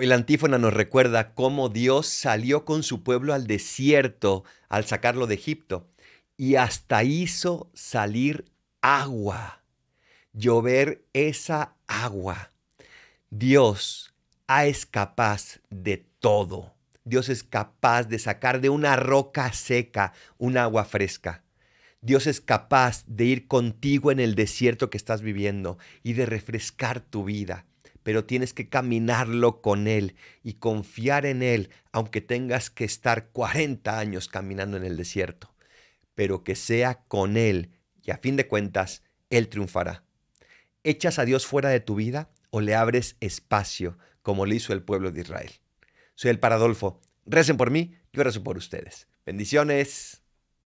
Hoy la antífona nos recuerda cómo Dios salió con su pueblo al desierto al sacarlo de Egipto y hasta hizo salir agua, llover esa agua. Dios es capaz de todo. Dios es capaz de sacar de una roca seca un agua fresca. Dios es capaz de ir contigo en el desierto que estás viviendo y de refrescar tu vida pero tienes que caminarlo con Él y confiar en Él, aunque tengas que estar 40 años caminando en el desierto, pero que sea con Él y a fin de cuentas, Él triunfará. ¿Echas a Dios fuera de tu vida o le abres espacio como le hizo el pueblo de Israel? Soy el Paradolfo. Recen por mí, yo rezo por ustedes. Bendiciones.